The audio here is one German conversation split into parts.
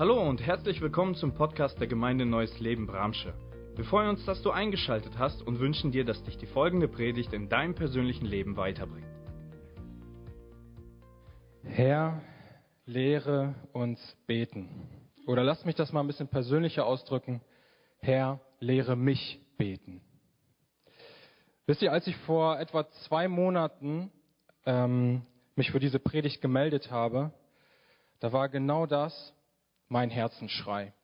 Hallo und herzlich willkommen zum Podcast der Gemeinde Neues Leben Bramsche. Wir freuen uns, dass du eingeschaltet hast und wünschen dir, dass dich die folgende Predigt in deinem persönlichen Leben weiterbringt. Herr, lehre uns beten. Oder lass mich das mal ein bisschen persönlicher ausdrücken. Herr, lehre mich beten. Wisst ihr, als ich vor etwa zwei Monaten ähm, mich für diese Predigt gemeldet habe, da war genau das mein Herzensschrei.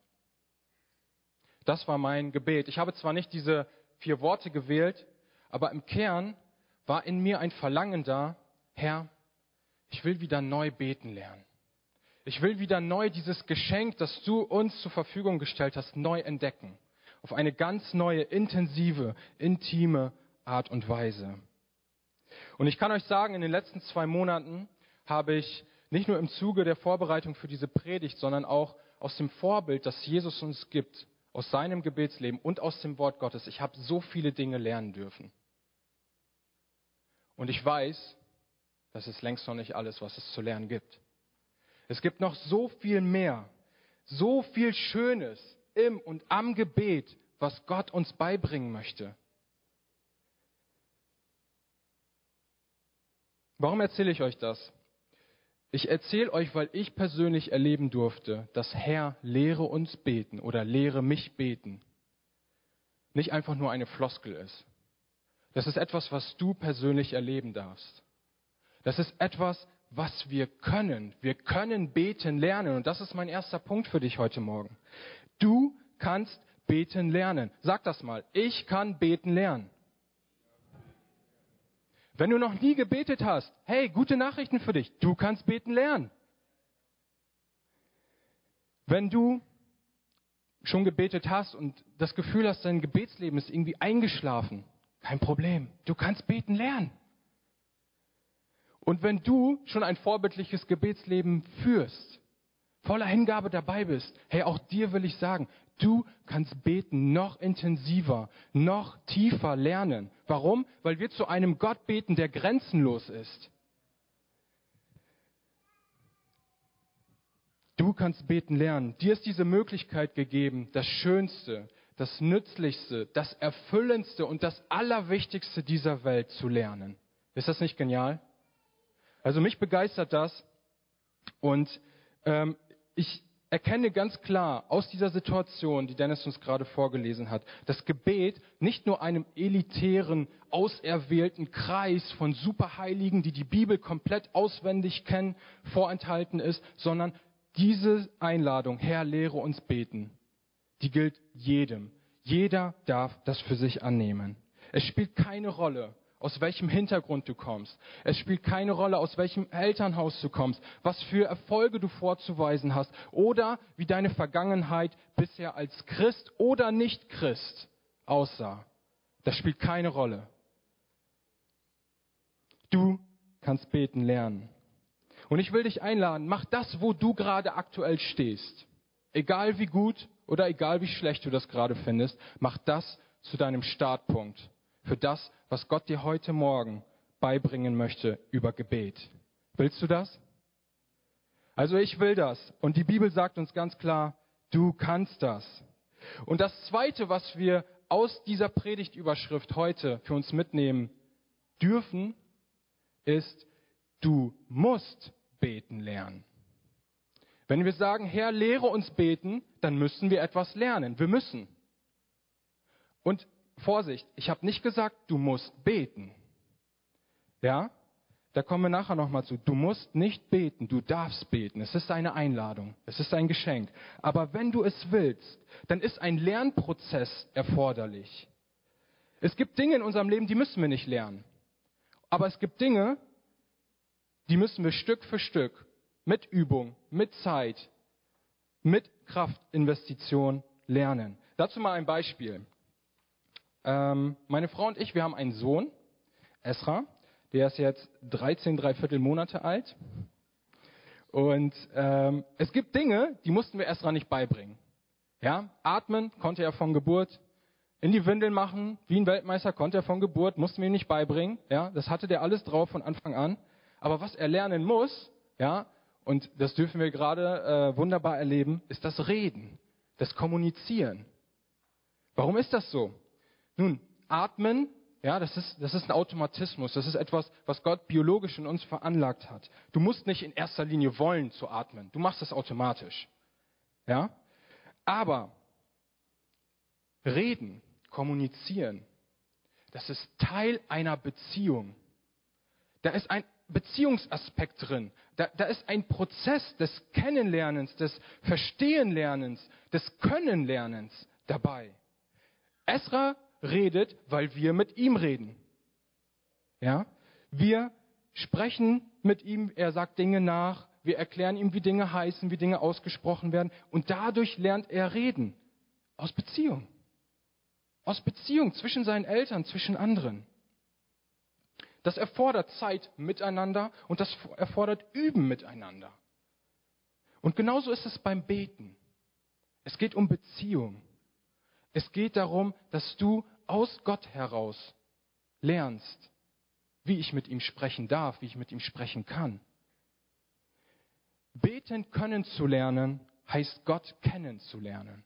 Das war mein Gebet. Ich habe zwar nicht diese vier Worte gewählt, aber im Kern war in mir ein Verlangen da, Herr, ich will wieder neu beten lernen. Ich will wieder neu dieses Geschenk, das du uns zur Verfügung gestellt hast, neu entdecken. Auf eine ganz neue, intensive, intime Art und Weise. Und ich kann euch sagen, in den letzten zwei Monaten habe ich nicht nur im Zuge der Vorbereitung für diese Predigt, sondern auch aus dem Vorbild, das Jesus uns gibt, aus seinem Gebetsleben und aus dem Wort Gottes, ich habe so viele Dinge lernen dürfen. Und ich weiß, das ist längst noch nicht alles, was es zu lernen gibt. Es gibt noch so viel mehr, so viel Schönes im und am Gebet, was Gott uns beibringen möchte. Warum erzähle ich euch das? Ich erzähle euch, weil ich persönlich erleben durfte, dass Herr lehre uns beten oder lehre mich beten nicht einfach nur eine Floskel ist. Das ist etwas, was du persönlich erleben darfst. Das ist etwas, was wir können. Wir können beten lernen. Und das ist mein erster Punkt für dich heute Morgen. Du kannst beten lernen. Sag das mal. Ich kann beten lernen. Wenn du noch nie gebetet hast, hey, gute Nachrichten für dich. Du kannst beten lernen. Wenn du schon gebetet hast und das Gefühl hast, dein Gebetsleben ist irgendwie eingeschlafen, kein Problem. Du kannst beten lernen. Und wenn du schon ein vorbildliches Gebetsleben führst, voller Hingabe dabei bist, hey, auch dir will ich sagen, du kannst beten noch intensiver, noch tiefer lernen. Warum? Weil wir zu einem Gott beten, der grenzenlos ist. Du kannst beten lernen. Dir ist diese Möglichkeit gegeben, das Schönste, das Nützlichste, das Erfüllendste und das Allerwichtigste dieser Welt zu lernen. Ist das nicht genial? Also mich begeistert das und ähm, ich erkenne ganz klar aus dieser Situation, die Dennis uns gerade vorgelesen hat, dass Gebet nicht nur einem elitären, auserwählten Kreis von Superheiligen, die die Bibel komplett auswendig kennen, vorenthalten ist, sondern diese Einladung, Herr, lehre uns beten, die gilt jedem. Jeder darf das für sich annehmen. Es spielt keine Rolle, aus welchem Hintergrund du kommst. Es spielt keine Rolle, aus welchem Elternhaus du kommst, was für Erfolge du vorzuweisen hast oder wie deine Vergangenheit bisher als Christ oder nicht Christ aussah. Das spielt keine Rolle. Du kannst beten lernen. Und ich will dich einladen, mach das, wo du gerade aktuell stehst. Egal wie gut oder egal wie schlecht du das gerade findest, mach das zu deinem Startpunkt für das, was Gott dir heute Morgen beibringen möchte über Gebet. Willst du das? Also ich will das. Und die Bibel sagt uns ganz klar, du kannst das. Und das Zweite, was wir aus dieser Predigtüberschrift heute für uns mitnehmen dürfen, ist, du musst beten lernen. Wenn wir sagen, Herr, lehre uns beten, dann müssen wir etwas lernen. Wir müssen. Und Vorsicht, ich habe nicht gesagt, du musst beten. Ja? Da kommen wir nachher nochmal zu. Du musst nicht beten, du darfst beten. Es ist eine Einladung, es ist ein Geschenk. Aber wenn du es willst, dann ist ein Lernprozess erforderlich. Es gibt Dinge in unserem Leben, die müssen wir nicht lernen. Aber es gibt Dinge, die müssen wir Stück für Stück mit Übung, mit Zeit, mit Kraftinvestition lernen. Dazu mal ein Beispiel. Ähm, meine Frau und ich, wir haben einen Sohn, Esra, der ist jetzt 13, dreiviertel Monate alt. Und ähm, es gibt Dinge, die mussten wir Esra nicht beibringen. Ja, atmen konnte er von Geburt. In die Windeln machen, wie ein Weltmeister konnte er von Geburt, mussten wir ihm nicht beibringen. Ja, das hatte der alles drauf von Anfang an. Aber was er lernen muss, ja, und das dürfen wir gerade äh, wunderbar erleben, ist das Reden, das Kommunizieren. Warum ist das so? Nun, atmen, ja, das ist, das ist ein Automatismus. Das ist etwas, was Gott biologisch in uns veranlagt hat. Du musst nicht in erster Linie wollen zu atmen. Du machst das automatisch. Ja? Aber reden, kommunizieren, das ist Teil einer Beziehung. Da ist ein Beziehungsaspekt drin. Da, da ist ein Prozess des Kennenlernens, des Verstehenlernens, des Könnenlernens dabei. Esra redet, weil wir mit ihm reden. Ja? Wir sprechen mit ihm, er sagt Dinge nach, wir erklären ihm, wie Dinge heißen, wie Dinge ausgesprochen werden und dadurch lernt er reden. Aus Beziehung. Aus Beziehung zwischen seinen Eltern, zwischen anderen. Das erfordert Zeit miteinander und das erfordert Üben miteinander. Und genauso ist es beim Beten. Es geht um Beziehung. Es geht darum, dass du aus Gott heraus lernst, wie ich mit ihm sprechen darf, wie ich mit ihm sprechen kann. Beten können zu lernen heißt Gott kennenzulernen.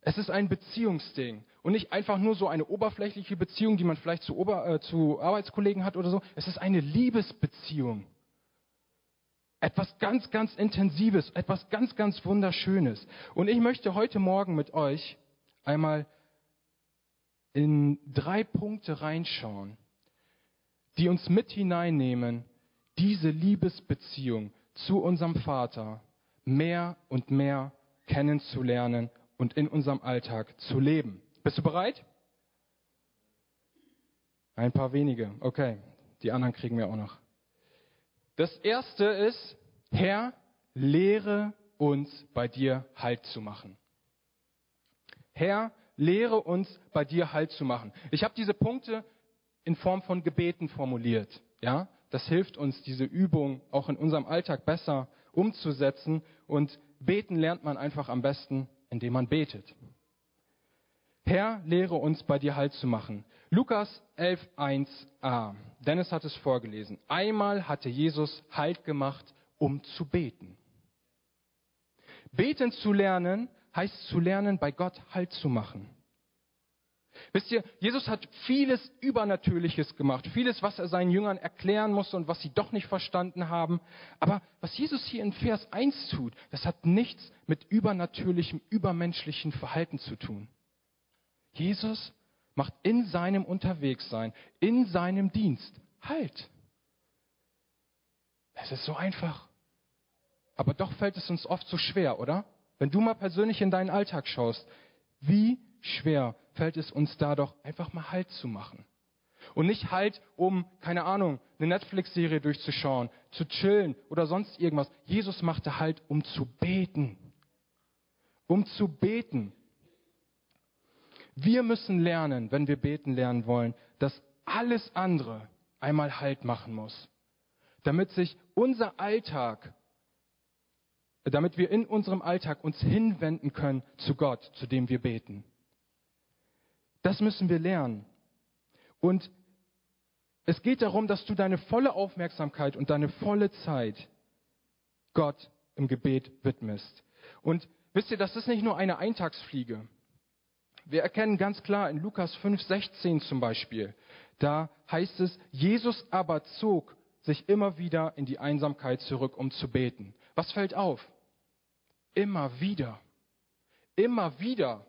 Es ist ein Beziehungsding und nicht einfach nur so eine oberflächliche Beziehung, die man vielleicht zu, Ober, äh, zu Arbeitskollegen hat oder so. Es ist eine Liebesbeziehung. Etwas ganz, ganz Intensives, etwas ganz, ganz Wunderschönes. Und ich möchte heute Morgen mit euch einmal in drei Punkte reinschauen, die uns mit hineinnehmen, diese Liebesbeziehung zu unserem Vater mehr und mehr kennenzulernen und in unserem Alltag zu leben. Bist du bereit? Ein paar wenige. Okay, die anderen kriegen wir auch noch. Das erste ist, Herr, lehre uns bei dir Halt zu machen. Herr, lehre uns bei dir Halt zu machen. Ich habe diese Punkte in Form von Gebeten formuliert. Ja, das hilft uns, diese Übung auch in unserem Alltag besser umzusetzen. Und beten lernt man einfach am besten, indem man betet. Herr, lehre uns bei dir Halt zu machen. Lukas 11.1a. Dennis hat es vorgelesen. Einmal hatte Jesus Halt gemacht, um zu beten. Beten zu lernen heißt zu lernen, bei Gott Halt zu machen. Wisst ihr, Jesus hat vieles Übernatürliches gemacht, vieles, was er seinen Jüngern erklären musste und was sie doch nicht verstanden haben. Aber was Jesus hier in Vers 1 tut, das hat nichts mit übernatürlichem, übermenschlichen Verhalten zu tun. Jesus macht in seinem Unterwegssein, in seinem Dienst Halt. Es ist so einfach. Aber doch fällt es uns oft so schwer, oder? Wenn du mal persönlich in deinen Alltag schaust, wie schwer fällt es uns da doch einfach mal Halt zu machen. Und nicht Halt, um, keine Ahnung, eine Netflix-Serie durchzuschauen, zu chillen oder sonst irgendwas. Jesus machte Halt, um zu beten. Um zu beten. Wir müssen lernen, wenn wir beten lernen wollen, dass alles andere einmal Halt machen muss. Damit sich unser Alltag, damit wir in unserem Alltag uns hinwenden können zu Gott, zu dem wir beten. Das müssen wir lernen. Und es geht darum, dass du deine volle Aufmerksamkeit und deine volle Zeit Gott im Gebet widmest. Und wisst ihr, das ist nicht nur eine Eintagsfliege. Wir erkennen ganz klar in Lukas 5,16 zum Beispiel, da heißt es, Jesus aber zog sich immer wieder in die Einsamkeit zurück, um zu beten. Was fällt auf? Immer wieder. Immer wieder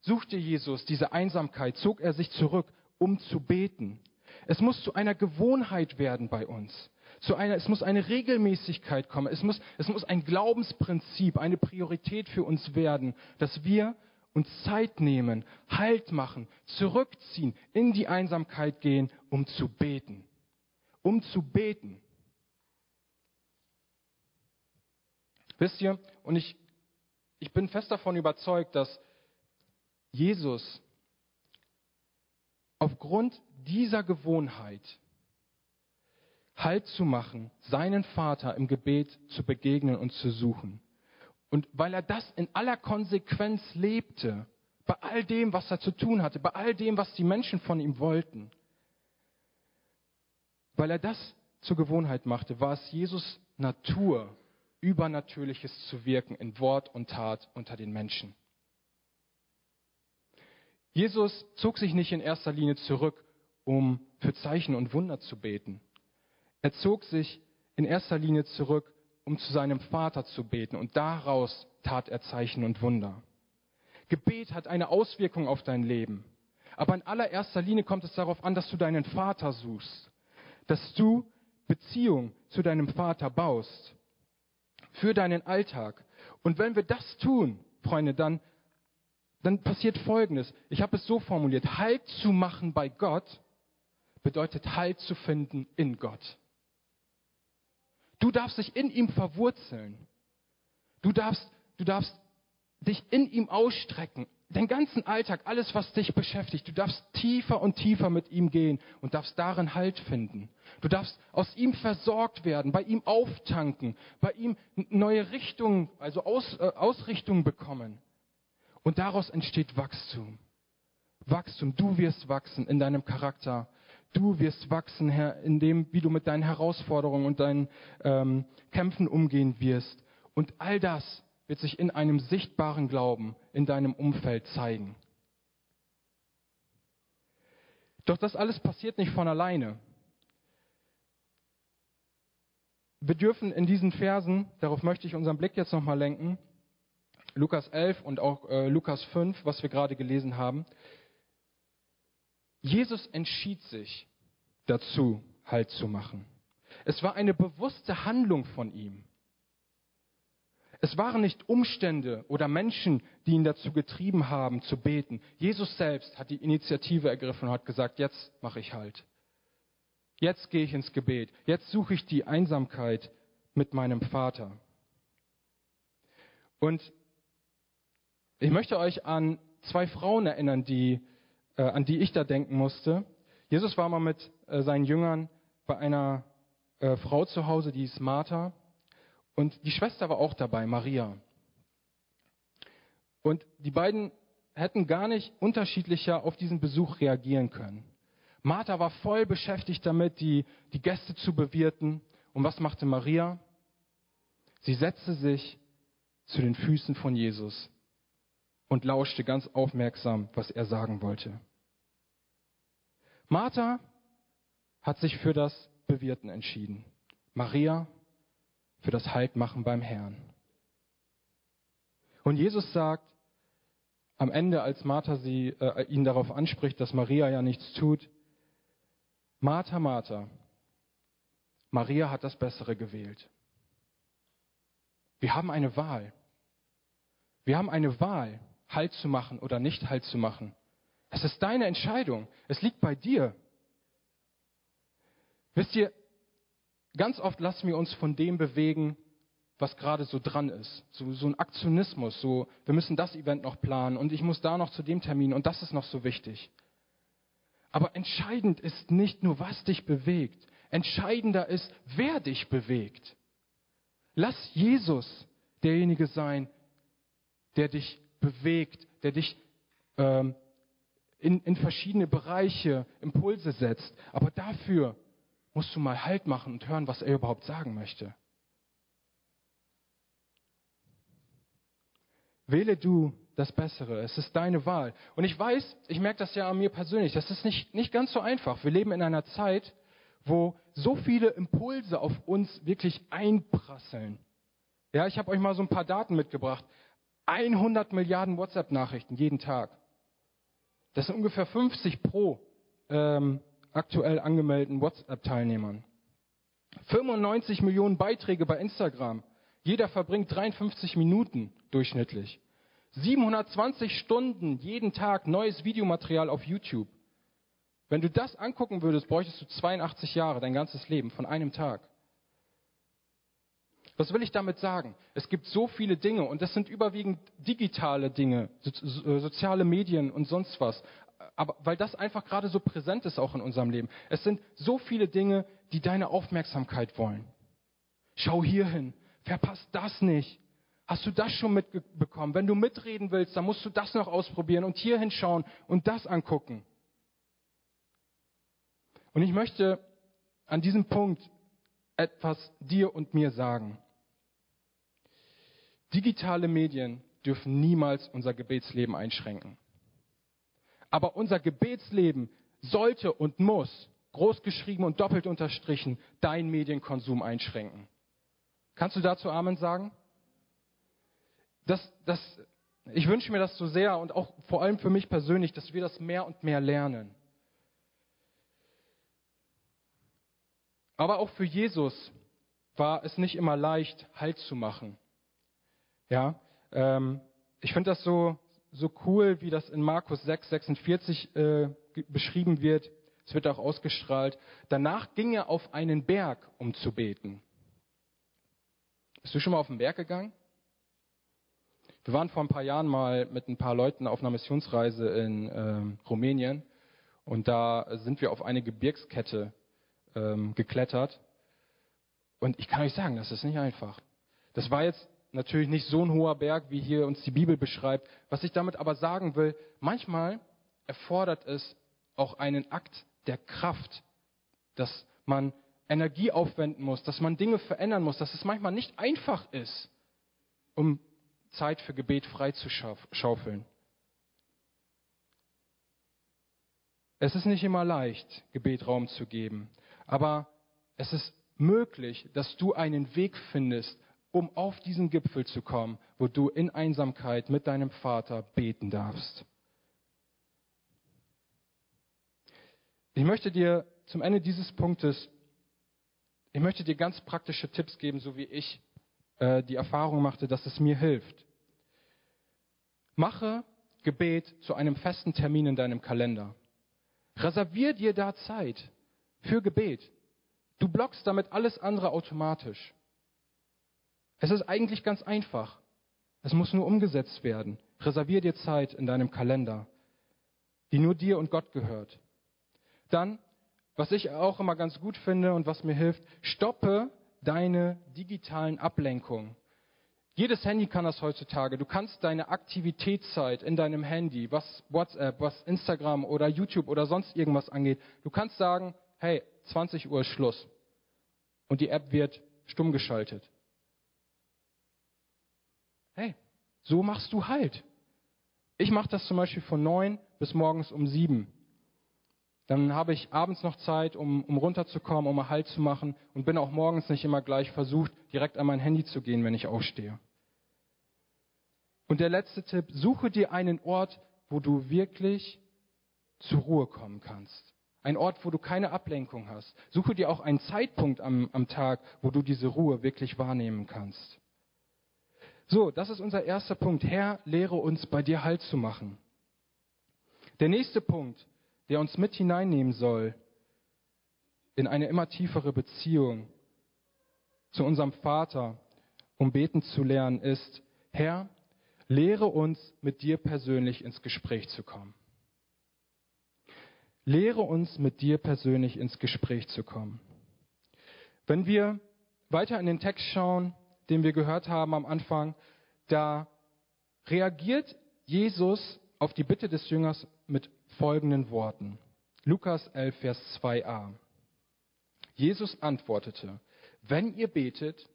suchte Jesus diese Einsamkeit, zog er sich zurück, um zu beten. Es muss zu einer Gewohnheit werden bei uns. Zu einer, es muss eine Regelmäßigkeit kommen. Es muss, es muss ein Glaubensprinzip, eine Priorität für uns werden, dass wir uns Zeit nehmen, Halt machen, zurückziehen, in die Einsamkeit gehen, um zu beten. Um zu beten. Wisst ihr, und ich, ich bin fest davon überzeugt, dass Jesus aufgrund dieser Gewohnheit Halt zu machen, seinen Vater im Gebet zu begegnen und zu suchen. Und weil er das in aller Konsequenz lebte, bei all dem, was er zu tun hatte, bei all dem, was die Menschen von ihm wollten, weil er das zur Gewohnheit machte, war es Jesus Natur, Übernatürliches zu wirken in Wort und Tat unter den Menschen. Jesus zog sich nicht in erster Linie zurück, um für Zeichen und Wunder zu beten. Er zog sich in erster Linie zurück, um zu seinem Vater zu beten und daraus tat er Zeichen und Wunder. Gebet hat eine Auswirkung auf dein Leben. Aber in allererster Linie kommt es darauf an, dass du deinen Vater suchst, dass du Beziehung zu deinem Vater baust, für deinen Alltag. Und wenn wir das tun, Freunde, dann, dann passiert Folgendes. Ich habe es so formuliert, Halt zu machen bei Gott bedeutet Halt zu finden in Gott. Du darfst dich in ihm verwurzeln. Du darfst, du darfst dich in ihm ausstrecken. Den ganzen Alltag, alles, was dich beschäftigt, du darfst tiefer und tiefer mit ihm gehen und darfst darin Halt finden. Du darfst aus ihm versorgt werden, bei ihm auftanken, bei ihm neue Richtungen, also Aus, äh, Ausrichtungen bekommen. Und daraus entsteht Wachstum. Wachstum. Du wirst wachsen in deinem Charakter. Du wirst wachsen, Herr, in dem, wie du mit deinen Herausforderungen und deinen ähm, Kämpfen umgehen wirst. Und all das wird sich in einem sichtbaren Glauben in deinem Umfeld zeigen. Doch das alles passiert nicht von alleine. Wir dürfen in diesen Versen, darauf möchte ich unseren Blick jetzt nochmal lenken, Lukas 11 und auch äh, Lukas 5, was wir gerade gelesen haben, Jesus entschied sich dazu, Halt zu machen. Es war eine bewusste Handlung von ihm. Es waren nicht Umstände oder Menschen, die ihn dazu getrieben haben, zu beten. Jesus selbst hat die Initiative ergriffen und hat gesagt, jetzt mache ich halt. Jetzt gehe ich ins Gebet. Jetzt suche ich die Einsamkeit mit meinem Vater. Und ich möchte euch an zwei Frauen erinnern, die, äh, an die ich da denken musste. Jesus war mal mit äh, seinen Jüngern bei einer äh, Frau zu Hause, die ist Martha. Und die Schwester war auch dabei, Maria. Und die beiden hätten gar nicht unterschiedlicher auf diesen Besuch reagieren können. Martha war voll beschäftigt damit, die, die Gäste zu bewirten. Und was machte Maria? Sie setzte sich zu den Füßen von Jesus und lauschte ganz aufmerksam, was er sagen wollte. Martha hat sich für das Bewirten entschieden. Maria für das Haltmachen beim Herrn. Und Jesus sagt am Ende, als Martha sie, äh, ihn darauf anspricht, dass Maria ja nichts tut, Martha, Martha, Maria hat das Bessere gewählt. Wir haben eine Wahl. Wir haben eine Wahl, Halt zu machen oder nicht Halt zu machen. Es ist deine Entscheidung. Es liegt bei dir. Wisst ihr, Ganz oft lassen wir uns von dem bewegen, was gerade so dran ist. So, so ein Aktionismus, so, wir müssen das Event noch planen und ich muss da noch zu dem Termin und das ist noch so wichtig. Aber entscheidend ist nicht nur, was dich bewegt. Entscheidender ist, wer dich bewegt. Lass Jesus derjenige sein, der dich bewegt, der dich ähm, in, in verschiedene Bereiche Impulse setzt. Aber dafür musst du mal Halt machen und hören, was er überhaupt sagen möchte. Wähle du das Bessere. Es ist deine Wahl. Und ich weiß, ich merke das ja an mir persönlich, das ist nicht, nicht ganz so einfach. Wir leben in einer Zeit, wo so viele Impulse auf uns wirklich einprasseln. Ja, ich habe euch mal so ein paar Daten mitgebracht. 100 Milliarden WhatsApp-Nachrichten jeden Tag. Das sind ungefähr 50 pro ähm, aktuell angemeldeten WhatsApp-Teilnehmern. 95 Millionen Beiträge bei Instagram. Jeder verbringt 53 Minuten durchschnittlich. 720 Stunden jeden Tag neues Videomaterial auf YouTube. Wenn du das angucken würdest, bräuchtest du 82 Jahre, dein ganzes Leben, von einem Tag. Was will ich damit sagen? Es gibt so viele Dinge und das sind überwiegend digitale Dinge, soziale Medien und sonst was aber weil das einfach gerade so präsent ist auch in unserem Leben. Es sind so viele Dinge, die deine Aufmerksamkeit wollen. Schau hier hin, verpasst das nicht. Hast du das schon mitbekommen? Wenn du mitreden willst, dann musst du das noch ausprobieren und hier hinschauen und das angucken. Und ich möchte an diesem Punkt etwas dir und mir sagen. Digitale Medien dürfen niemals unser Gebetsleben einschränken. Aber unser Gebetsleben sollte und muss, großgeschrieben und doppelt unterstrichen, dein Medienkonsum einschränken. Kannst du dazu Amen sagen? Das, das, ich wünsche mir das so sehr und auch vor allem für mich persönlich, dass wir das mehr und mehr lernen. Aber auch für Jesus war es nicht immer leicht, Halt zu machen. Ja, ähm, ich finde das so, so cool, wie das in Markus 6, 46 äh, beschrieben wird. Es wird auch ausgestrahlt. Danach ging er auf einen Berg, um zu beten. Bist du schon mal auf den Berg gegangen? Wir waren vor ein paar Jahren mal mit ein paar Leuten auf einer Missionsreise in ähm, Rumänien und da sind wir auf eine Gebirgskette ähm, geklettert. Und ich kann euch sagen, das ist nicht einfach. Das war jetzt natürlich nicht so ein hoher Berg, wie hier uns die Bibel beschreibt. Was ich damit aber sagen will, manchmal erfordert es auch einen Akt der Kraft, dass man Energie aufwenden muss, dass man Dinge verändern muss, dass es manchmal nicht einfach ist, um Zeit für Gebet freizuschaufeln. Es ist nicht immer leicht, Gebet Raum zu geben. Aber es ist möglich, dass du einen Weg findest, um auf diesen Gipfel zu kommen, wo du in Einsamkeit mit deinem Vater beten darfst. Ich möchte dir zum Ende dieses Punktes, ich möchte dir ganz praktische Tipps geben, so wie ich äh, die Erfahrung machte, dass es mir hilft. Mache Gebet zu einem festen Termin in deinem Kalender. Reservier dir da Zeit für Gebet. Du blockst damit alles andere automatisch. Es ist eigentlich ganz einfach. Es muss nur umgesetzt werden. Reservier dir Zeit in deinem Kalender, die nur dir und Gott gehört. Dann, was ich auch immer ganz gut finde und was mir hilft, stoppe deine digitalen Ablenkungen. Jedes Handy kann das heutzutage. Du kannst deine Aktivitätszeit in deinem Handy, was WhatsApp, was Instagram oder YouTube oder sonst irgendwas angeht, du kannst sagen, hey, 20 Uhr ist Schluss. Und die App wird stumm geschaltet. Hey, so machst du halt. Ich mache das zum Beispiel von 9 bis morgens um 7. Dann habe ich abends noch Zeit, um, um runterzukommen, um Halt zu machen und bin auch morgens nicht immer gleich versucht, direkt an mein Handy zu gehen, wenn ich aufstehe. Und der letzte Tipp, suche dir einen Ort, wo du wirklich zur Ruhe kommen kannst. Ein Ort, wo du keine Ablenkung hast. Suche dir auch einen Zeitpunkt am, am Tag, wo du diese Ruhe wirklich wahrnehmen kannst. So, das ist unser erster Punkt. Herr, lehre uns bei dir Halt zu machen. Der nächste Punkt, der uns mit hineinnehmen soll in eine immer tiefere Beziehung zu unserem Vater, um beten zu lernen, ist, Herr, lehre uns mit dir persönlich ins Gespräch zu kommen. Lehre uns mit dir persönlich ins Gespräch zu kommen. Wenn wir weiter in den Text schauen, den wir gehört haben am Anfang, da reagiert Jesus auf die Bitte des Jüngers mit folgenden Worten. Lukas 11, Vers 2a. Jesus antwortete, wenn ihr betet,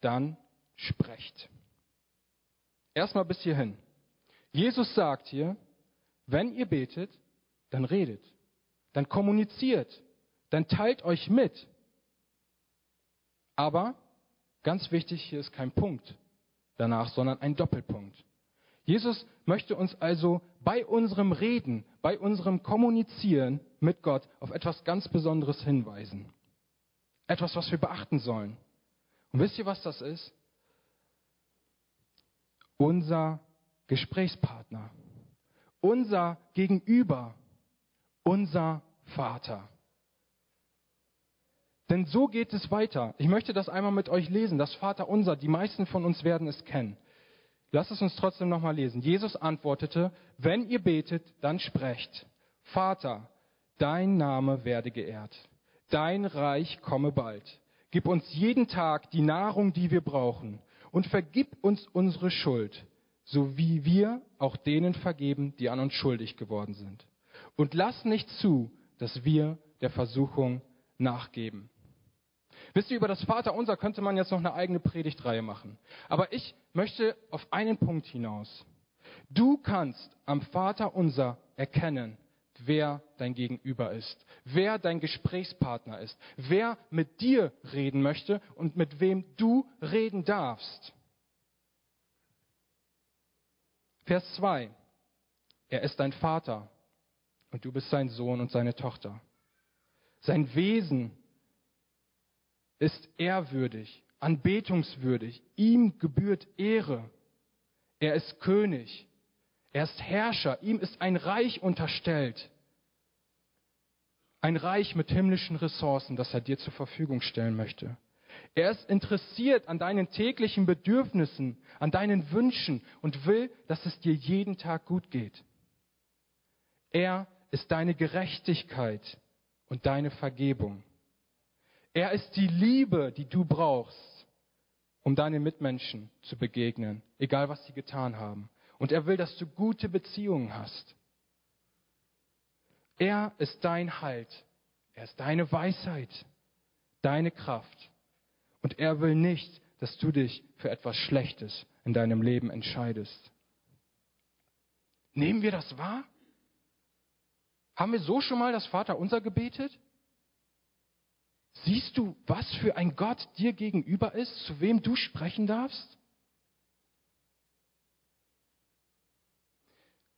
dann sprecht. Erstmal bis hierhin. Jesus sagt hier, wenn ihr betet, dann redet dann kommuniziert, dann teilt euch mit. Aber ganz wichtig, hier ist kein Punkt danach, sondern ein Doppelpunkt. Jesus möchte uns also bei unserem Reden, bei unserem Kommunizieren mit Gott auf etwas ganz Besonderes hinweisen. Etwas, was wir beachten sollen. Und wisst ihr, was das ist? Unser Gesprächspartner, unser Gegenüber, unser Vater. Denn so geht es weiter. Ich möchte das einmal mit euch lesen, das Vater unser. Die meisten von uns werden es kennen. Lasst es uns trotzdem nochmal lesen. Jesus antwortete, wenn ihr betet, dann sprecht. Vater, dein Name werde geehrt. Dein Reich komme bald. Gib uns jeden Tag die Nahrung, die wir brauchen. Und vergib uns unsere Schuld, so wie wir auch denen vergeben, die an uns schuldig geworden sind und lass nicht zu, dass wir der Versuchung nachgeben. Wisst ihr, über das Vaterunser könnte man jetzt noch eine eigene Predigtreihe machen. Aber ich möchte auf einen Punkt hinaus. Du kannst am Vaterunser erkennen, wer dein Gegenüber ist, wer dein Gesprächspartner ist, wer mit dir reden möchte und mit wem du reden darfst. Vers 2. Er ist dein Vater und du bist sein Sohn und seine Tochter. Sein Wesen ist ehrwürdig, anbetungswürdig. Ihm gebührt Ehre. Er ist König. Er ist Herrscher. Ihm ist ein Reich unterstellt. Ein Reich mit himmlischen Ressourcen, das er dir zur Verfügung stellen möchte. Er ist interessiert an deinen täglichen Bedürfnissen, an deinen Wünschen und will, dass es dir jeden Tag gut geht. Er ist deine Gerechtigkeit und deine Vergebung. Er ist die Liebe, die du brauchst, um deinen Mitmenschen zu begegnen, egal was sie getan haben. Und er will, dass du gute Beziehungen hast. Er ist dein Halt. Er ist deine Weisheit, deine Kraft. Und er will nicht, dass du dich für etwas Schlechtes in deinem Leben entscheidest. Nehmen wir das wahr? Haben wir so schon mal das Vaterunser gebetet? Siehst du, was für ein Gott dir gegenüber ist, zu wem du sprechen darfst?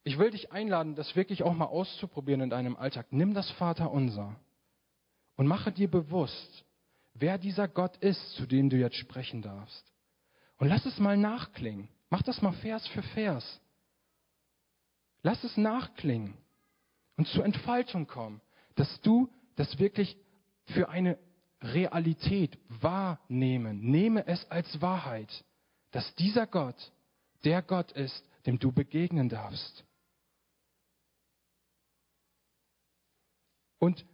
Ich will dich einladen, das wirklich auch mal auszuprobieren in deinem Alltag. Nimm das Vaterunser und mache dir bewusst, wer dieser Gott ist, zu dem du jetzt sprechen darfst. Und lass es mal nachklingen. Mach das mal Vers für Vers. Lass es nachklingen und zur Entfaltung kommen, dass du das wirklich für eine Realität wahrnehmen. Nehme es als Wahrheit, dass dieser Gott der Gott ist, dem du begegnen darfst. Und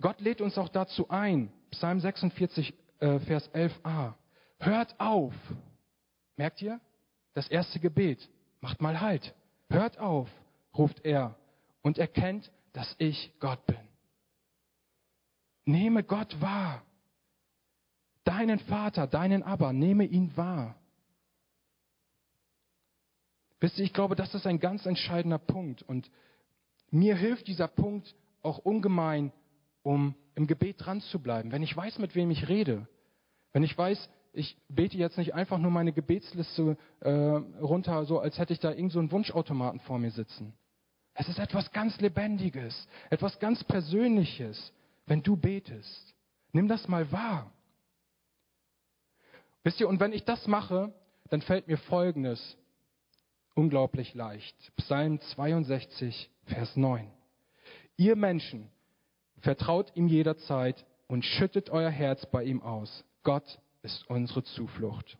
Gott lädt uns auch dazu ein, Psalm 46, äh, Vers 11a. Hört auf. Merkt ihr? Das erste Gebet. Macht mal Halt. Hört auf, ruft er und erkennt, dass ich Gott bin. Nehme Gott wahr. Deinen Vater, deinen Abba, nehme ihn wahr. Wisst ihr, ich glaube, das ist ein ganz entscheidender Punkt. Und mir hilft dieser Punkt auch ungemein, um im Gebet dran zu bleiben. Wenn ich weiß, mit wem ich rede, wenn ich weiß, ich bete jetzt nicht einfach nur meine Gebetsliste äh, runter, so als hätte ich da irgend so einen Wunschautomaten vor mir sitzen. Es ist etwas ganz Lebendiges, etwas ganz Persönliches, wenn du betest. Nimm das mal wahr. Wisst ihr, und wenn ich das mache, dann fällt mir Folgendes unglaublich leicht. Psalm 62, Vers 9. Ihr Menschen, vertraut ihm jederzeit und schüttet euer Herz bei ihm aus. Gott ist unsere Zuflucht.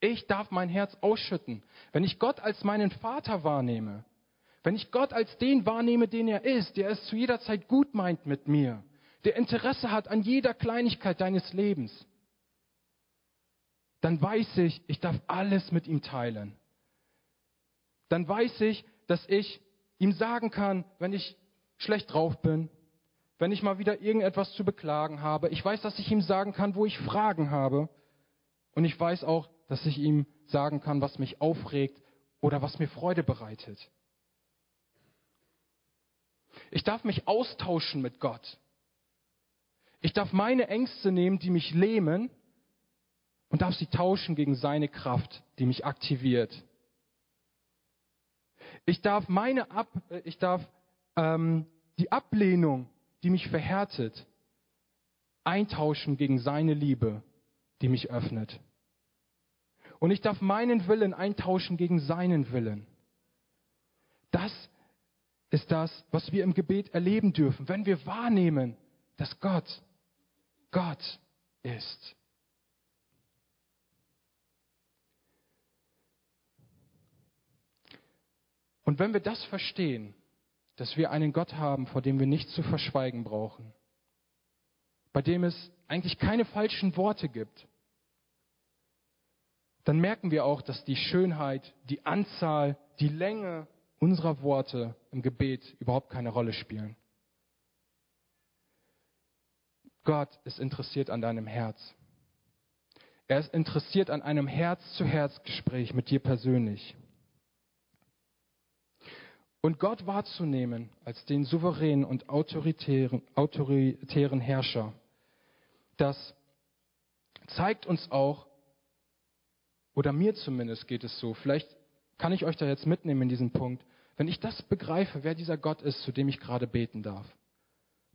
Ich darf mein Herz ausschütten, wenn ich Gott als meinen Vater wahrnehme, wenn ich Gott als den wahrnehme, den er ist, der es zu jeder Zeit gut meint mit mir, der Interesse hat an jeder Kleinigkeit deines Lebens, dann weiß ich, ich darf alles mit ihm teilen. Dann weiß ich, dass ich ihm sagen kann, wenn ich schlecht drauf bin, wenn ich mal wieder irgendetwas zu beklagen habe. Ich weiß, dass ich ihm sagen kann, wo ich Fragen habe. Und ich weiß auch, dass ich ihm sagen kann, was mich aufregt oder was mir Freude bereitet. Ich darf mich austauschen mit Gott. Ich darf meine Ängste nehmen, die mich lähmen, und darf sie tauschen gegen seine Kraft, die mich aktiviert. Ich darf meine Ab, äh, ich darf ähm, die Ablehnung, die mich verhärtet, eintauschen gegen seine Liebe, die mich öffnet. Und ich darf meinen Willen eintauschen gegen seinen Willen. Das ist das, was wir im Gebet erleben dürfen, wenn wir wahrnehmen, dass Gott Gott ist. Und wenn wir das verstehen, dass wir einen Gott haben, vor dem wir nichts zu verschweigen brauchen, bei dem es eigentlich keine falschen Worte gibt, dann merken wir auch, dass die Schönheit, die Anzahl, die Länge unserer Worte im Gebet überhaupt keine Rolle spielen. Gott ist interessiert an deinem Herz. Er ist interessiert an einem Herz-zu-Herz-Gespräch mit dir persönlich. Und Gott wahrzunehmen als den souveränen und autoritären, autoritären Herrscher, das zeigt uns auch, oder mir zumindest geht es so, vielleicht kann ich euch da jetzt mitnehmen in diesen Punkt, wenn ich das begreife, wer dieser Gott ist, zu dem ich gerade beten darf,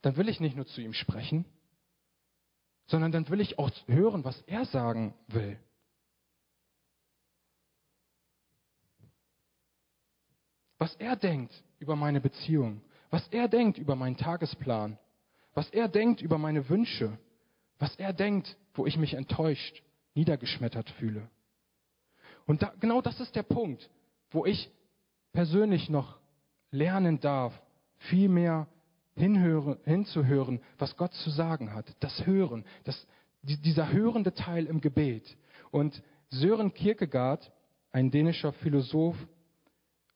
dann will ich nicht nur zu ihm sprechen, sondern dann will ich auch hören, was er sagen will. Was er denkt über meine Beziehung, was er denkt über meinen Tagesplan, was er denkt über meine Wünsche, was er denkt, wo ich mich enttäuscht, niedergeschmettert fühle. Und da, genau das ist der Punkt, wo ich persönlich noch lernen darf, viel mehr hinhören, hinzuhören, was Gott zu sagen hat. Das Hören, das, dieser hörende Teil im Gebet. Und Sören Kierkegaard, ein dänischer Philosoph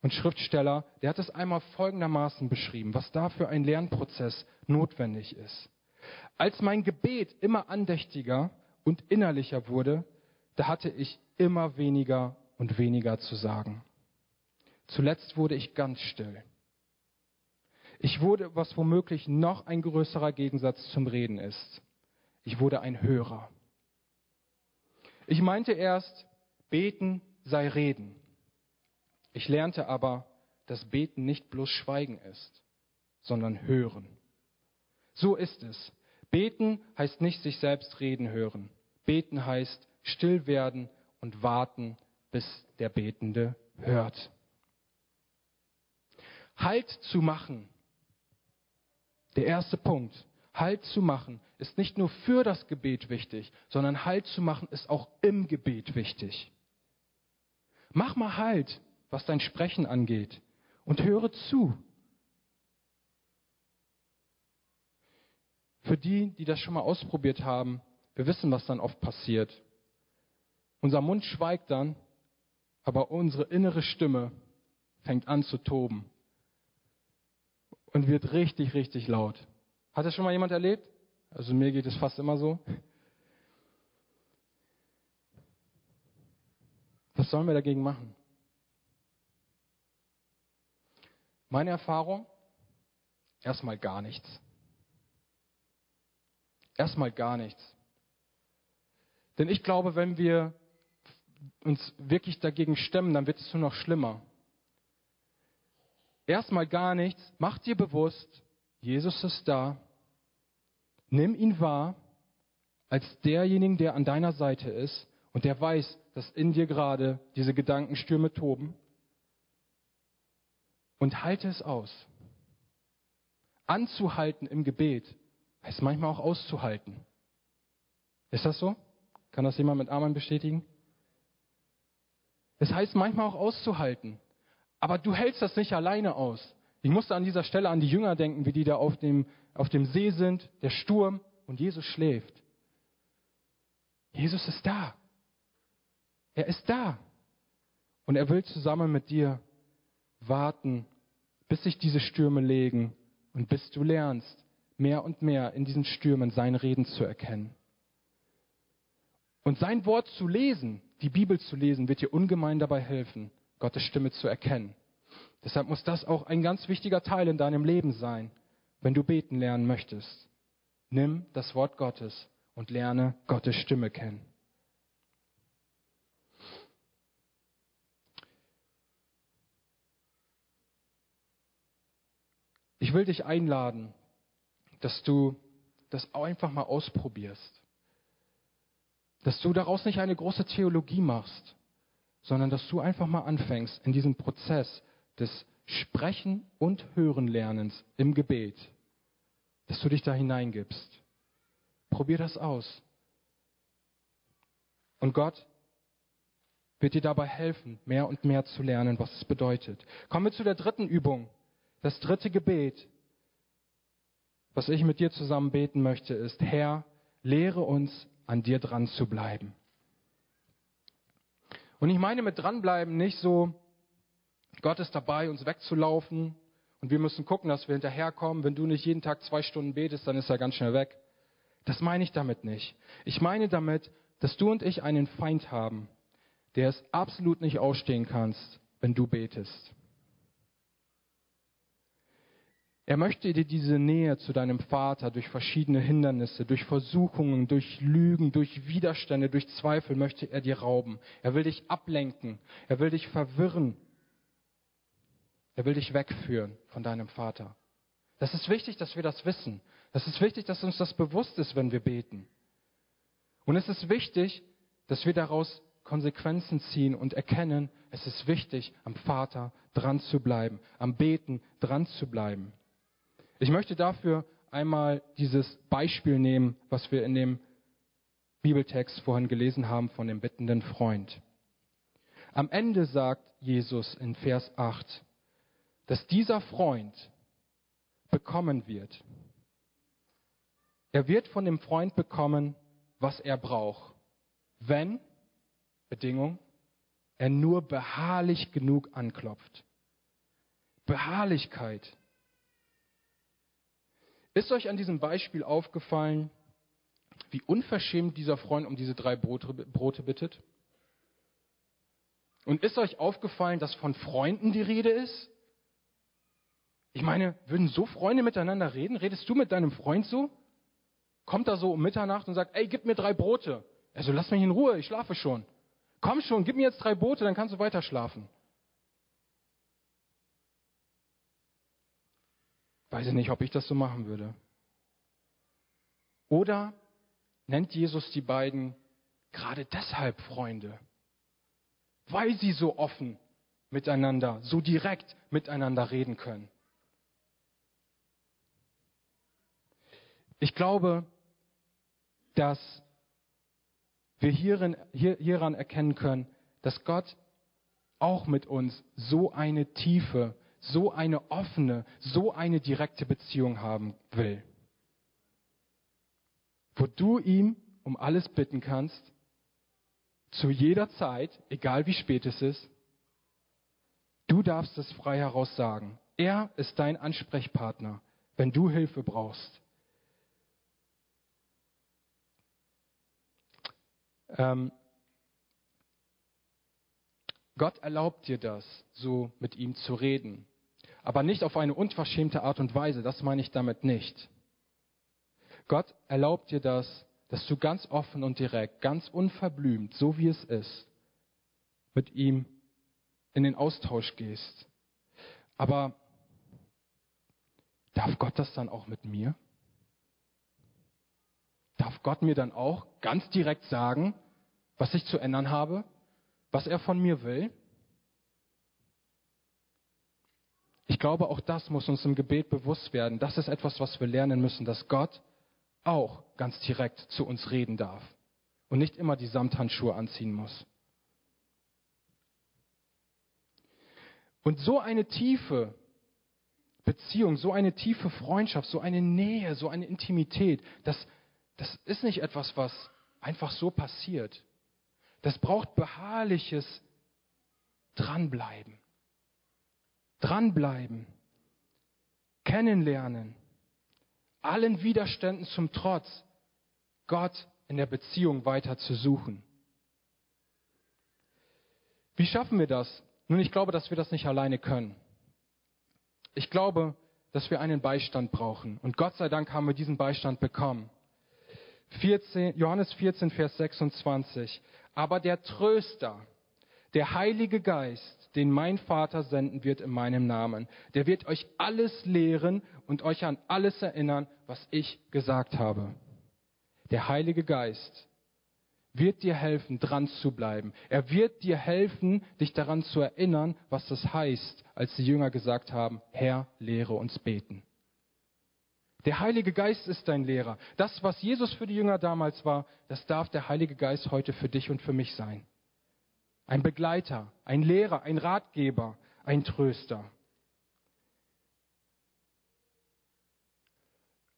und Schriftsteller, der hat es einmal folgendermaßen beschrieben, was da für ein Lernprozess notwendig ist. Als mein Gebet immer andächtiger und innerlicher wurde, da hatte ich immer weniger und weniger zu sagen. Zuletzt wurde ich ganz still. Ich wurde, was womöglich noch ein größerer Gegensatz zum Reden ist. Ich wurde ein Hörer. Ich meinte erst, beten sei reden. Ich lernte aber, dass beten nicht bloß Schweigen ist, sondern hören. So ist es. Beten heißt nicht sich selbst reden hören. Beten heißt still werden und warten, bis der Betende hört. Halt zu machen. Der erste Punkt. Halt zu machen ist nicht nur für das Gebet wichtig, sondern Halt zu machen ist auch im Gebet wichtig. Mach mal Halt, was dein Sprechen angeht und höre zu. Für die, die das schon mal ausprobiert haben, wir wissen, was dann oft passiert. Unser Mund schweigt dann, aber unsere innere Stimme fängt an zu toben und wird richtig, richtig laut. Hat das schon mal jemand erlebt? Also mir geht es fast immer so. Was sollen wir dagegen machen? Meine Erfahrung? Erstmal gar nichts. Erstmal gar nichts. Denn ich glaube, wenn wir uns wirklich dagegen stemmen, dann wird es nur noch schlimmer erstmal gar nichts, mach dir bewusst, Jesus ist da, nimm ihn wahr als derjenigen, der an deiner Seite ist und der weiß, dass in dir gerade diese Gedankenstürme toben und halte es aus. Anzuhalten im Gebet heißt manchmal auch auszuhalten. Ist das so? Kann das jemand mit Amen bestätigen? Es heißt manchmal auch auszuhalten. Aber du hältst das nicht alleine aus. Ich musste an dieser Stelle an die Jünger denken, wie die da auf dem, auf dem See sind, der Sturm und Jesus schläft. Jesus ist da. Er ist da. Und er will zusammen mit dir warten, bis sich diese Stürme legen und bis du lernst, mehr und mehr in diesen Stürmen sein Reden zu erkennen. Und sein Wort zu lesen, die Bibel zu lesen, wird dir ungemein dabei helfen, Gottes Stimme zu erkennen. Deshalb muss das auch ein ganz wichtiger Teil in deinem Leben sein, wenn du beten lernen möchtest. Nimm das Wort Gottes und lerne Gottes Stimme kennen. Ich will dich einladen, dass du das einfach mal ausprobierst. Dass du daraus nicht eine große Theologie machst, sondern dass du einfach mal anfängst in diesem Prozess des Sprechen und Hörenlernens im Gebet, dass du dich da hineingibst. Probier das aus. Und Gott wird dir dabei helfen, mehr und mehr zu lernen, was es bedeutet. Kommen wir zu der dritten Übung. Das dritte Gebet, was ich mit dir zusammen beten möchte, ist, Herr, lehre uns, an dir dran zu bleiben. Und ich meine mit dranbleiben nicht so, Gott ist dabei, uns wegzulaufen und wir müssen gucken, dass wir hinterherkommen. Wenn du nicht jeden Tag zwei Stunden betest, dann ist er ganz schnell weg. Das meine ich damit nicht. Ich meine damit, dass du und ich einen Feind haben, der es absolut nicht ausstehen kannst, wenn du betest. Er möchte dir diese Nähe zu deinem Vater durch verschiedene Hindernisse, durch Versuchungen, durch Lügen, durch Widerstände, durch Zweifel möchte er dir rauben. Er will dich ablenken. Er will dich verwirren. Er will dich wegführen von deinem Vater. Das ist wichtig, dass wir das wissen. Das ist wichtig, dass uns das bewusst ist, wenn wir beten. Und es ist wichtig, dass wir daraus Konsequenzen ziehen und erkennen, es ist wichtig, am Vater dran zu bleiben, am Beten dran zu bleiben. Ich möchte dafür einmal dieses Beispiel nehmen, was wir in dem Bibeltext vorhin gelesen haben von dem bittenden Freund. Am Ende sagt Jesus in Vers 8, dass dieser Freund bekommen wird. Er wird von dem Freund bekommen, was er braucht, wenn, Bedingung, er nur beharrlich genug anklopft. Beharrlichkeit. Ist euch an diesem Beispiel aufgefallen, wie unverschämt dieser Freund um diese drei Brote, Brote bittet? Und ist euch aufgefallen, dass von Freunden die Rede ist? Ich meine, würden so Freunde miteinander reden? Redest du mit deinem Freund so? Kommt er so um Mitternacht und sagt, ey, gib mir drei Brote. Er so, lass mich in Ruhe, ich schlafe schon. Komm schon, gib mir jetzt drei Brote, dann kannst du weiter schlafen. Weiß ich nicht, ob ich das so machen würde. Oder nennt Jesus die beiden gerade deshalb Freunde, weil sie so offen miteinander, so direkt miteinander reden können. Ich glaube, dass wir hierin, hier, hieran erkennen können, dass Gott auch mit uns so eine tiefe, so eine offene, so eine direkte Beziehung haben will. Wo du ihm um alles bitten kannst, zu jeder Zeit, egal wie spät es ist, du darfst es frei heraus sagen. Er ist dein Ansprechpartner, wenn du Hilfe brauchst. Ähm, Gott erlaubt dir das, so mit ihm zu reden. Aber nicht auf eine unverschämte Art und Weise, das meine ich damit nicht. Gott erlaubt dir das, dass du ganz offen und direkt, ganz unverblümt, so wie es ist, mit ihm in den Austausch gehst. Aber darf Gott das dann auch mit mir? darf Gott mir dann auch ganz direkt sagen, was ich zu ändern habe, was er von mir will? Ich glaube, auch das muss uns im Gebet bewusst werden. Das ist etwas, was wir lernen müssen, dass Gott auch ganz direkt zu uns reden darf und nicht immer die Samthandschuhe anziehen muss. Und so eine tiefe Beziehung, so eine tiefe Freundschaft, so eine Nähe, so eine Intimität, das das ist nicht etwas, was einfach so passiert. Das braucht beharrliches Dranbleiben. Dranbleiben. Kennenlernen. Allen Widerständen zum Trotz. Gott in der Beziehung weiter zu suchen. Wie schaffen wir das? Nun, ich glaube, dass wir das nicht alleine können. Ich glaube, dass wir einen Beistand brauchen. Und Gott sei Dank haben wir diesen Beistand bekommen. 14, Johannes 14, Vers 26. Aber der Tröster, der Heilige Geist, den mein Vater senden wird in meinem Namen, der wird euch alles lehren und euch an alles erinnern, was ich gesagt habe. Der Heilige Geist wird dir helfen, dran zu bleiben. Er wird dir helfen, dich daran zu erinnern, was das heißt, als die Jünger gesagt haben, Herr, lehre uns beten. Der Heilige Geist ist dein Lehrer. Das, was Jesus für die Jünger damals war, das darf der Heilige Geist heute für dich und für mich sein. Ein Begleiter, ein Lehrer, ein Ratgeber, ein Tröster.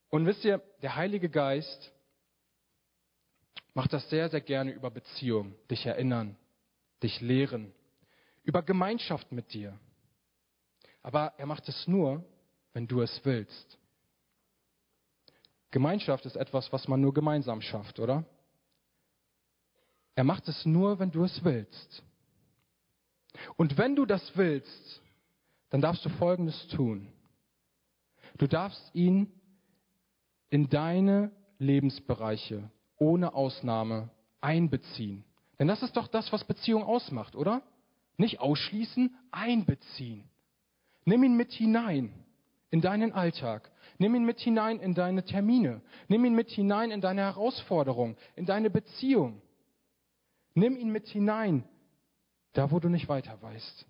Und wisst ihr, der Heilige Geist macht das sehr, sehr gerne über Beziehung, dich erinnern, dich lehren, über Gemeinschaft mit dir. Aber er macht es nur, wenn du es willst. Gemeinschaft ist etwas, was man nur gemeinsam schafft, oder? Er macht es nur, wenn du es willst. Und wenn du das willst, dann darfst du Folgendes tun. Du darfst ihn in deine Lebensbereiche ohne Ausnahme einbeziehen. Denn das ist doch das, was Beziehung ausmacht, oder? Nicht ausschließen, einbeziehen. Nimm ihn mit hinein in deinen Alltag. Nimm ihn mit hinein in deine Termine. Nimm ihn mit hinein in deine Herausforderung, in deine Beziehung. Nimm ihn mit hinein, da wo du nicht weiter weißt.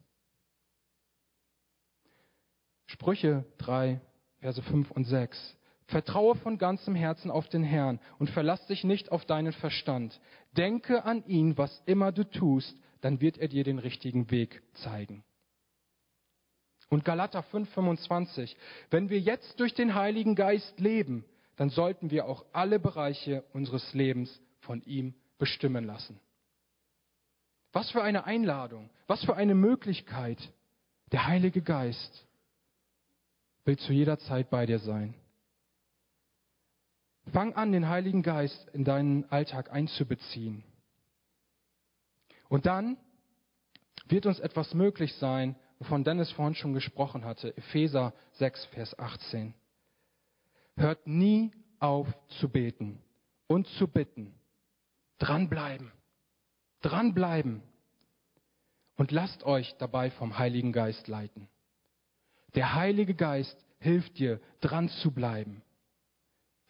Sprüche 3, Verse 5 und 6. Vertraue von ganzem Herzen auf den Herrn und verlass dich nicht auf deinen Verstand. Denke an ihn, was immer du tust, dann wird er dir den richtigen Weg zeigen. Und Galater 5:25, wenn wir jetzt durch den Heiligen Geist leben, dann sollten wir auch alle Bereiche unseres Lebens von ihm bestimmen lassen. Was für eine Einladung, was für eine Möglichkeit. Der Heilige Geist will zu jeder Zeit bei dir sein. Fang an, den Heiligen Geist in deinen Alltag einzubeziehen. Und dann wird uns etwas möglich sein, wovon Dennis vorhin schon gesprochen hatte. Epheser 6, Vers 18. Hört nie auf zu beten und zu bitten. Dranbleiben. Dranbleiben. Und lasst euch dabei vom Heiligen Geist leiten. Der Heilige Geist hilft dir, dran zu bleiben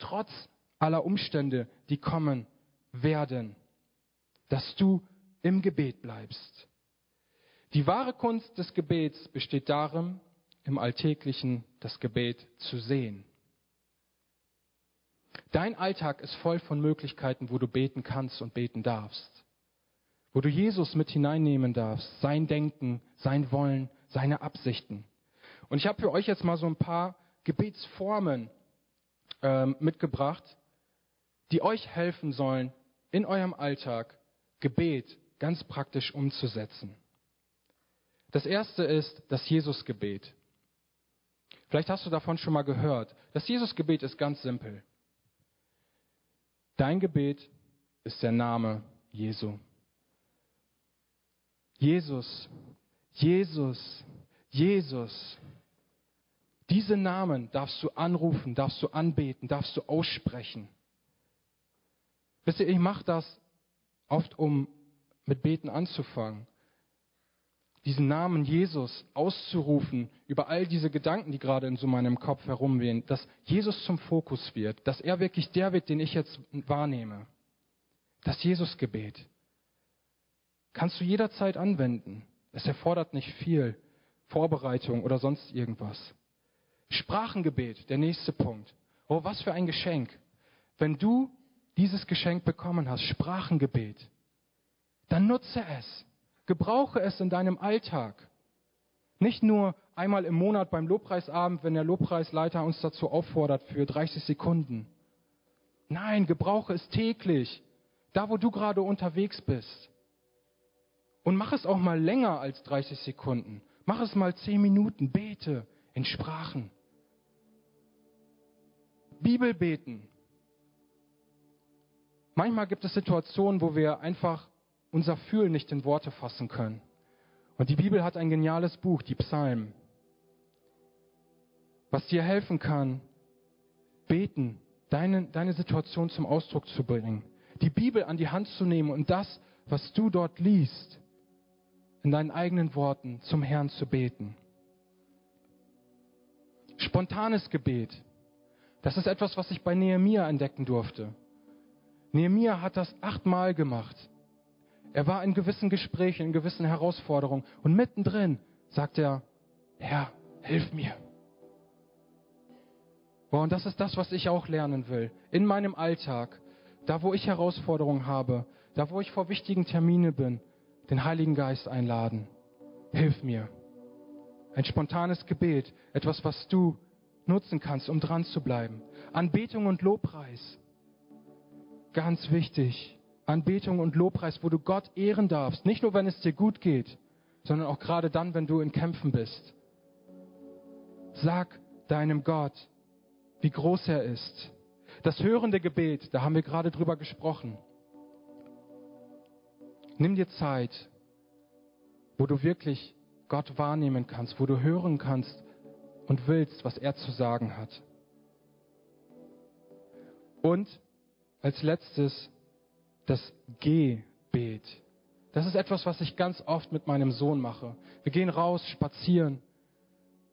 trotz aller Umstände, die kommen werden, dass du im Gebet bleibst. Die wahre Kunst des Gebets besteht darin, im Alltäglichen das Gebet zu sehen. Dein Alltag ist voll von Möglichkeiten, wo du beten kannst und beten darfst. Wo du Jesus mit hineinnehmen darfst, sein Denken, sein Wollen, seine Absichten. Und ich habe für euch jetzt mal so ein paar Gebetsformen ähm, mitgebracht, die euch helfen sollen, in eurem Alltag Gebet ganz praktisch umzusetzen. Das erste ist das Jesusgebet. Vielleicht hast du davon schon mal gehört. Das Jesusgebet ist ganz simpel. Dein Gebet ist der Name Jesu. Jesus, Jesus, Jesus. Diese Namen darfst du anrufen, darfst du anbeten, darfst du aussprechen. Wisst ihr, ich mache das oft, um mit Beten anzufangen. Diesen Namen Jesus auszurufen über all diese Gedanken, die gerade in so meinem Kopf herumwehen, dass Jesus zum Fokus wird, dass er wirklich der wird, den ich jetzt wahrnehme. Das Jesusgebet kannst du jederzeit anwenden. Es erfordert nicht viel Vorbereitung oder sonst irgendwas. Sprachengebet, der nächste Punkt. Oh, was für ein Geschenk. Wenn du dieses Geschenk bekommen hast, Sprachengebet, dann nutze es. Gebrauche es in deinem Alltag. Nicht nur einmal im Monat beim Lobpreisabend, wenn der Lobpreisleiter uns dazu auffordert für 30 Sekunden. Nein, gebrauche es täglich, da wo du gerade unterwegs bist. Und mach es auch mal länger als 30 Sekunden. Mach es mal 10 Minuten, bete in Sprachen. Bibel beten. Manchmal gibt es Situationen, wo wir einfach unser Fühlen nicht in Worte fassen können. Und die Bibel hat ein geniales Buch, die Psalmen, was dir helfen kann, beten, deine, deine Situation zum Ausdruck zu bringen, die Bibel an die Hand zu nehmen und das, was du dort liest, in deinen eigenen Worten zum Herrn zu beten. Spontanes Gebet. Das ist etwas, was ich bei Nehemia entdecken durfte. Nehemia hat das achtmal gemacht. Er war in gewissen Gesprächen, in gewissen Herausforderungen und mittendrin sagt er, Herr, hilf mir. Und das ist das, was ich auch lernen will. In meinem Alltag, da wo ich Herausforderungen habe, da wo ich vor wichtigen Terminen bin, den Heiligen Geist einladen. Hilf mir. Ein spontanes Gebet, etwas, was du nutzen kannst, um dran zu bleiben. Anbetung und Lobpreis. Ganz wichtig. Anbetung und Lobpreis, wo du Gott ehren darfst. Nicht nur, wenn es dir gut geht, sondern auch gerade dann, wenn du in Kämpfen bist. Sag deinem Gott, wie groß er ist. Das hörende Gebet, da haben wir gerade drüber gesprochen. Nimm dir Zeit, wo du wirklich Gott wahrnehmen kannst, wo du hören kannst und willst, was er zu sagen hat. Und als letztes das Gebet. Das ist etwas, was ich ganz oft mit meinem Sohn mache. Wir gehen raus, spazieren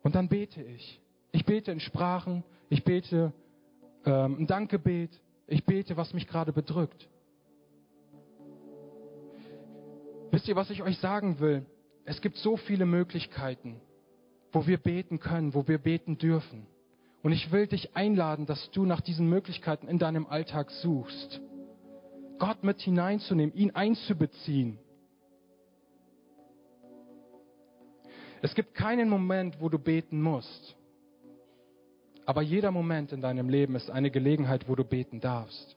und dann bete ich. Ich bete in Sprachen, ich bete ähm, ein Dankgebet, ich bete, was mich gerade bedrückt. Wisst ihr, was ich euch sagen will? Es gibt so viele Möglichkeiten, wo wir beten können, wo wir beten dürfen. Und ich will dich einladen, dass du nach diesen Möglichkeiten in deinem Alltag suchst. Gott mit hineinzunehmen, ihn einzubeziehen. Es gibt keinen Moment, wo du beten musst. Aber jeder Moment in deinem Leben ist eine Gelegenheit, wo du beten darfst.